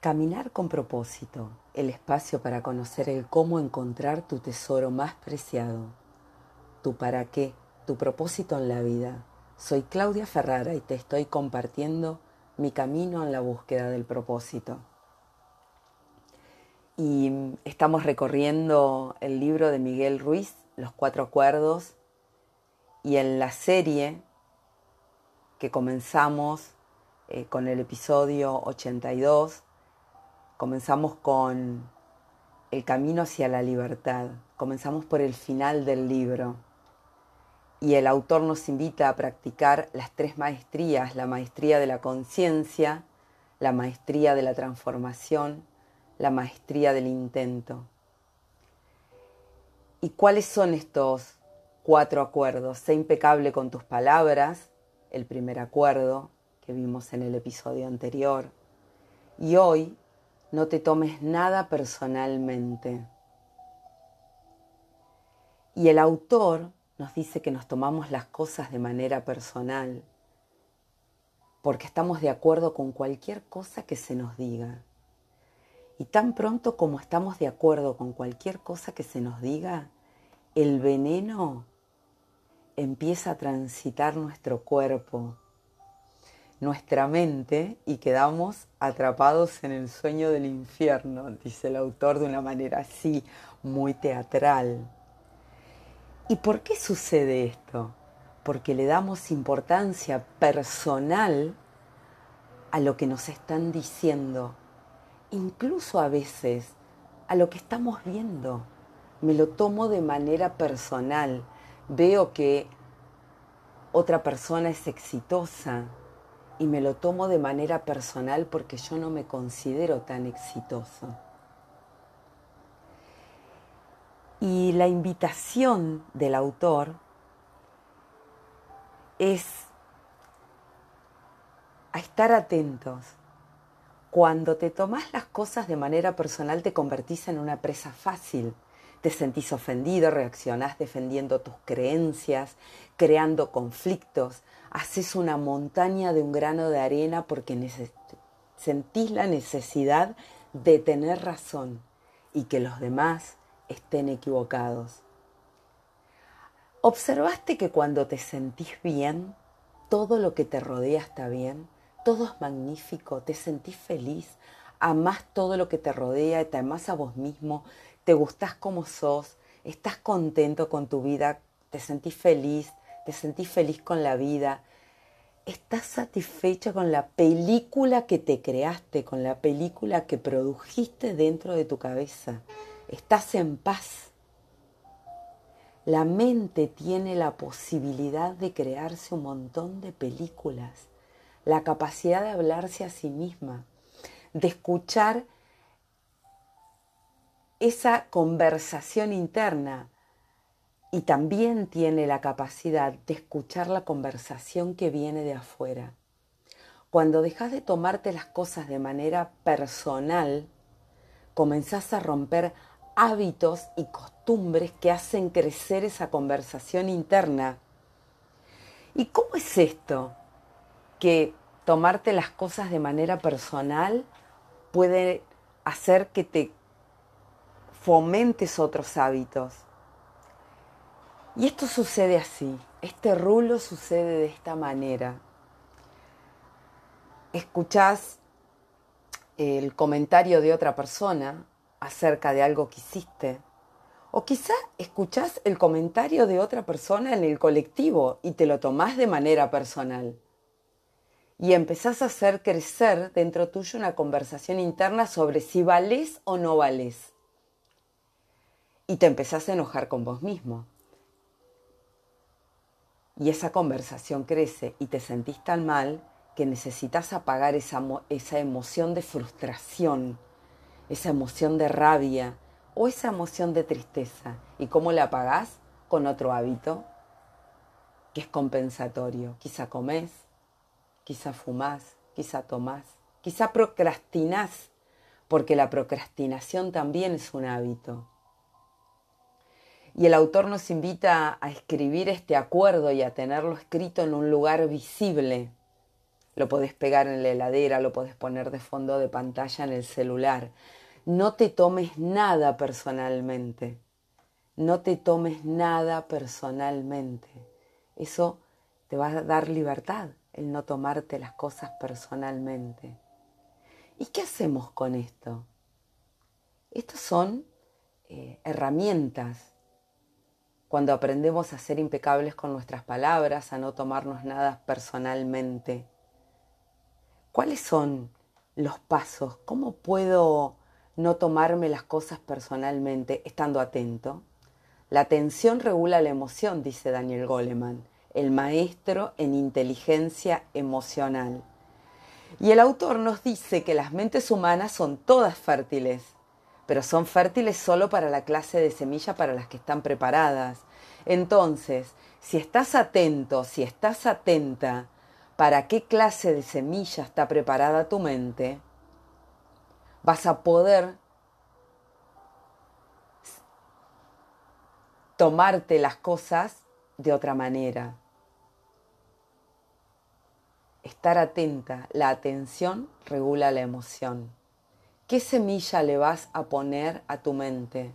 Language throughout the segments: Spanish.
Caminar con propósito, el espacio para conocer el cómo encontrar tu tesoro más preciado, tu para qué, tu propósito en la vida. Soy Claudia Ferrara y te estoy compartiendo mi camino en la búsqueda del propósito. Y estamos recorriendo el libro de Miguel Ruiz, Los Cuatro Acuerdos, y en la serie que comenzamos eh, con el episodio 82, Comenzamos con el camino hacia la libertad. Comenzamos por el final del libro. Y el autor nos invita a practicar las tres maestrías, la maestría de la conciencia, la maestría de la transformación, la maestría del intento. ¿Y cuáles son estos cuatro acuerdos? Sé impecable con tus palabras, el primer acuerdo que vimos en el episodio anterior. Y hoy no te tomes nada personalmente. Y el autor nos dice que nos tomamos las cosas de manera personal, porque estamos de acuerdo con cualquier cosa que se nos diga. Y tan pronto como estamos de acuerdo con cualquier cosa que se nos diga, el veneno empieza a transitar nuestro cuerpo nuestra mente y quedamos atrapados en el sueño del infierno, dice el autor de una manera así, muy teatral. ¿Y por qué sucede esto? Porque le damos importancia personal a lo que nos están diciendo, incluso a veces a lo que estamos viendo. Me lo tomo de manera personal. Veo que otra persona es exitosa, y me lo tomo de manera personal porque yo no me considero tan exitoso. Y la invitación del autor es a estar atentos. Cuando te tomas las cosas de manera personal te convertís en una presa fácil. Te sentís ofendido, reaccionás defendiendo tus creencias, creando conflictos, haces una montaña de un grano de arena porque sentís la necesidad de tener razón y que los demás estén equivocados. ¿Observaste que cuando te sentís bien, todo lo que te rodea está bien? Todo es magnífico, te sentís feliz, amás todo lo que te rodea, te amás a vos mismo, te gustás como sos, estás contento con tu vida, te sentís feliz, te sentís feliz con la vida, estás satisfecha con la película que te creaste, con la película que produjiste dentro de tu cabeza, estás en paz. La mente tiene la posibilidad de crearse un montón de películas, la capacidad de hablarse a sí misma, de escuchar esa conversación interna y también tiene la capacidad de escuchar la conversación que viene de afuera. Cuando dejas de tomarte las cosas de manera personal, comenzás a romper hábitos y costumbres que hacen crecer esa conversación interna. ¿Y cómo es esto? Que tomarte las cosas de manera personal puede hacer que te fomentes otros hábitos. Y esto sucede así, este rulo sucede de esta manera. Escuchás el comentario de otra persona acerca de algo que hiciste, o quizá escuchás el comentario de otra persona en el colectivo y te lo tomás de manera personal. Y empezás a hacer crecer dentro tuyo una conversación interna sobre si valés o no valés. Y te empezás a enojar con vos mismo y esa conversación crece y te sentís tan mal que necesitas apagar esa, esa emoción de frustración, esa emoción de rabia o esa emoción de tristeza. ¿Y cómo la apagás? Con otro hábito que es compensatorio. Quizá comés, quizá fumás, quizá tomás, quizá procrastinás, porque la procrastinación también es un hábito. Y el autor nos invita a escribir este acuerdo y a tenerlo escrito en un lugar visible. lo podés pegar en la heladera, lo podés poner de fondo de pantalla en el celular. No te tomes nada personalmente. No te tomes nada personalmente. Eso te va a dar libertad, el no tomarte las cosas personalmente. ¿Y qué hacemos con esto? Estas son eh, herramientas cuando aprendemos a ser impecables con nuestras palabras, a no tomarnos nada personalmente. ¿Cuáles son los pasos? ¿Cómo puedo no tomarme las cosas personalmente estando atento? La atención regula la emoción, dice Daniel Goleman, el maestro en inteligencia emocional. Y el autor nos dice que las mentes humanas son todas fértiles, pero son fértiles solo para la clase de semilla para las que están preparadas. Entonces, si estás atento, si estás atenta para qué clase de semilla está preparada tu mente, vas a poder tomarte las cosas de otra manera. Estar atenta, la atención regula la emoción. ¿Qué semilla le vas a poner a tu mente?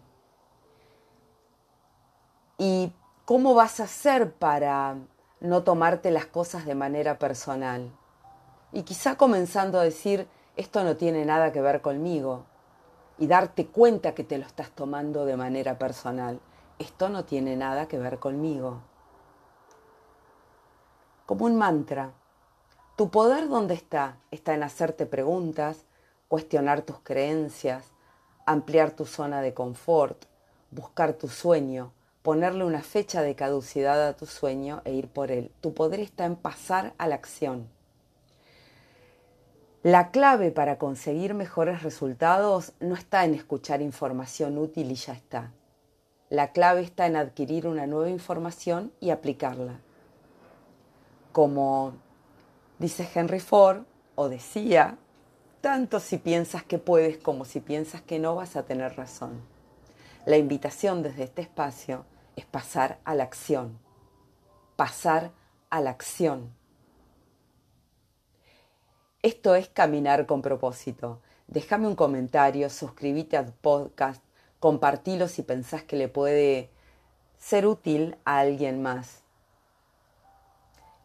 ¿Y cómo vas a hacer para no tomarte las cosas de manera personal. Y quizá comenzando a decir, esto no tiene nada que ver conmigo. Y darte cuenta que te lo estás tomando de manera personal. Esto no tiene nada que ver conmigo. Como un mantra. Tu poder dónde está? Está en hacerte preguntas, cuestionar tus creencias, ampliar tu zona de confort, buscar tu sueño, ponerle una fecha de caducidad a tu sueño e ir por él. Tu poder está en pasar a la acción. La clave para conseguir mejores resultados no está en escuchar información útil y ya está. La clave está en adquirir una nueva información y aplicarla. Como dice Henry Ford, o decía, tanto si piensas que puedes como si piensas que no vas a tener razón. La invitación desde este espacio es pasar a la acción. Pasar a la acción. Esto es caminar con propósito. Déjame un comentario, suscríbete al podcast, compartilo si pensás que le puede ser útil a alguien más.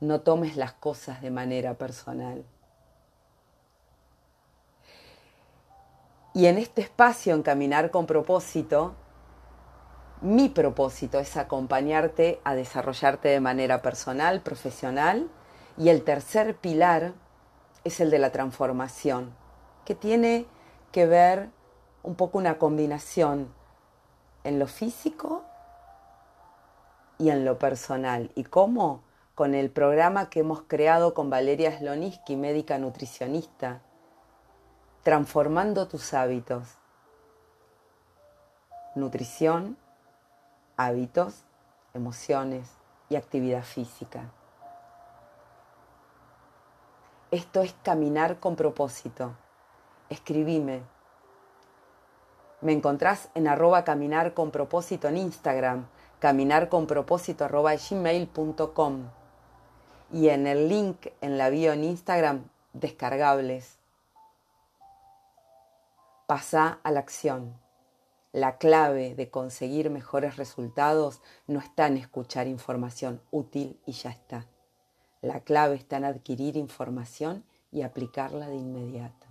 No tomes las cosas de manera personal. Y en este espacio, en caminar con propósito, mi propósito es acompañarte a desarrollarte de manera personal, profesional. Y el tercer pilar es el de la transformación, que tiene que ver un poco una combinación en lo físico y en lo personal. ¿Y cómo? Con el programa que hemos creado con Valeria Sloniski, médica nutricionista, transformando tus hábitos. Nutrición, hábitos, emociones y actividad física. Esto es caminar con propósito. Escribime. Me encontrás en arroba caminar con propósito en Instagram, caminar con propósito y en el link en la bio en Instagram, descargables. Pasa a la acción. La clave de conseguir mejores resultados no está en escuchar información útil y ya está. La clave está en adquirir información y aplicarla de inmediato.